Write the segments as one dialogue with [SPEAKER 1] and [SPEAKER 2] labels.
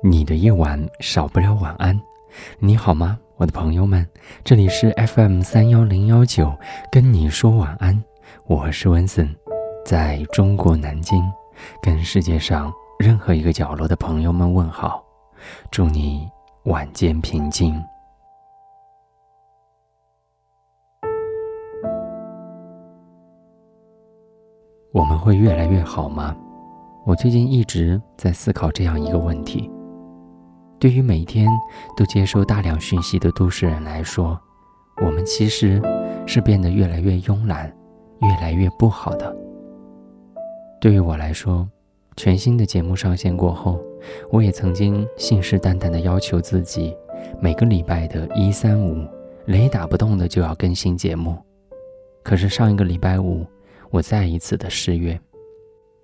[SPEAKER 1] 你的夜晚少不了晚安，你好吗，我的朋友们？这里是 FM 三幺零幺九，跟你说晚安，我是温森，在中国南京，跟世界上任何一个角落的朋友们问好，祝你晚间平静。我们会越来越好吗？我最近一直在思考这样一个问题。对于每天都接收大量讯息的都市人来说，我们其实是变得越来越慵懒，越来越不好的。对于我来说，全新的节目上线过后，我也曾经信誓旦旦地要求自己，每个礼拜的一三五，雷打不动的就要更新节目。可是上一个礼拜五，我再一次的失约，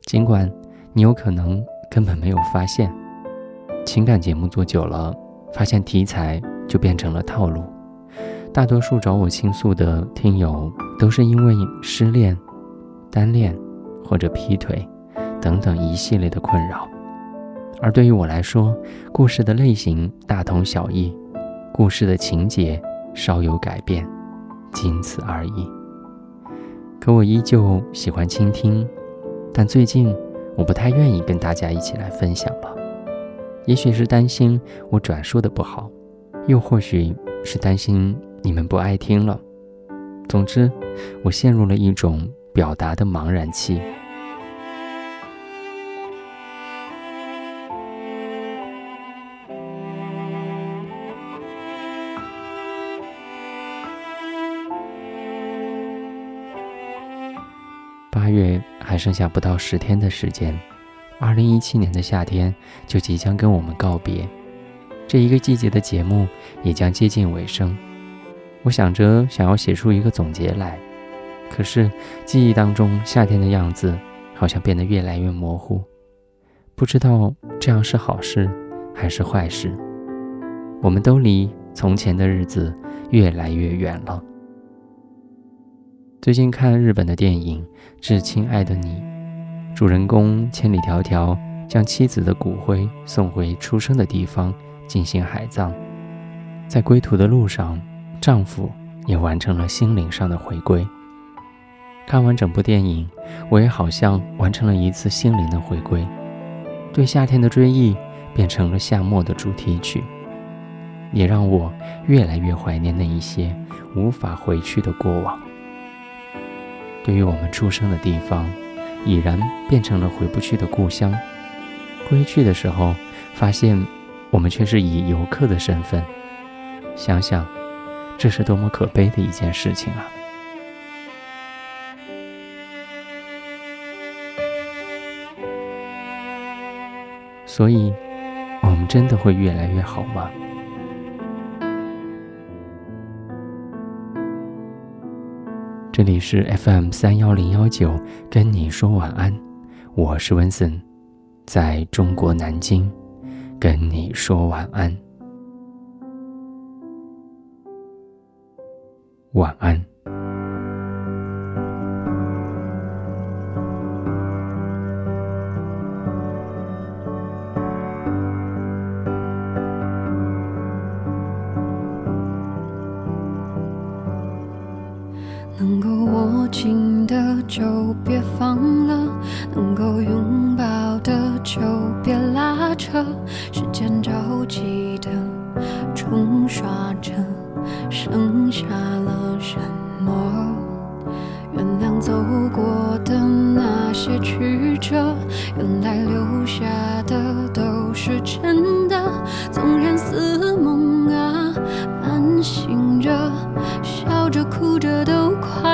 [SPEAKER 1] 尽管你有可能根本没有发现，情感节目做久了，发现题材就变成了套路。大多数找我倾诉的听友都是因为失恋、单恋或者劈腿等等一系列的困扰，而对于我来说，故事的类型大同小异，故事的情节稍有改变，仅此而已。可我依旧喜欢倾听，但最近我不太愿意跟大家一起来分享了。也许是担心我转述的不好，又或许是担心你们不爱听了。总之，我陷入了一种表达的茫然期。八月还剩下不到十天的时间，二零一七年的夏天就即将跟我们告别，这一个季节的节目也将接近尾声。我想着想要写出一个总结来，可是记忆当中夏天的样子好像变得越来越模糊，不知道这样是好事还是坏事。我们都离从前的日子越来越远了。最近看日本的电影《致亲爱的你》，主人公千里迢迢将妻子的骨灰送回出生的地方进行海葬，在归途的路上，丈夫也完成了心灵上的回归。看完整部电影，我也好像完成了一次心灵的回归，对夏天的追忆变成了夏末的主题曲，也让我越来越怀念那一些无法回去的过往。对于我们出生的地方，已然变成了回不去的故乡。归去的时候，发现我们却是以游客的身份。想想，这是多么可悲的一件事情啊！所以，我们真的会越来越好吗？这里是 FM 三幺零幺九，跟你说晚安，我是温森，在中国南京，跟你说晚安，晚安。
[SPEAKER 2] 能够握紧的就别放了，能够拥抱的就别拉扯。时间着急的冲刷着，剩下了什么？原谅走过的那些曲折，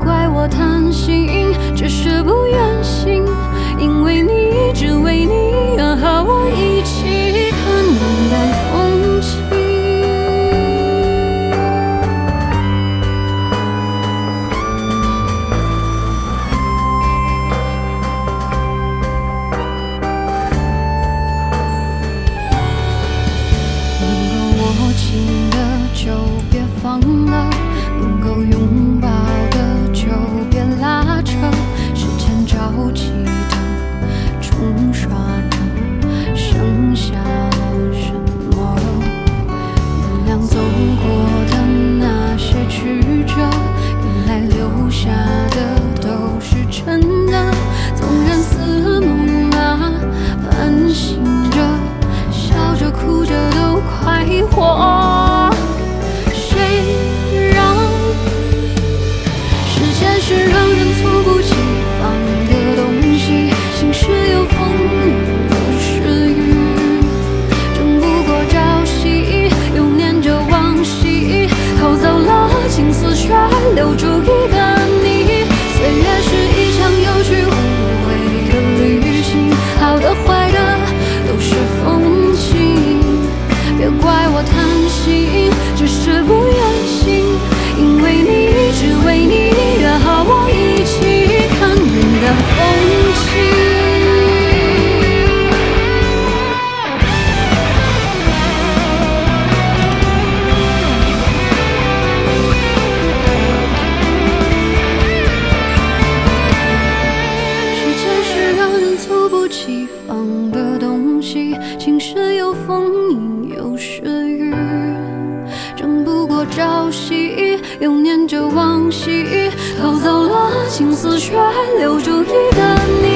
[SPEAKER 2] 怪我贪心只是不愿醒因为你只为你情事有风阴有时雨。争不过朝夕又念着往昔。偷走了青丝却留住一个你。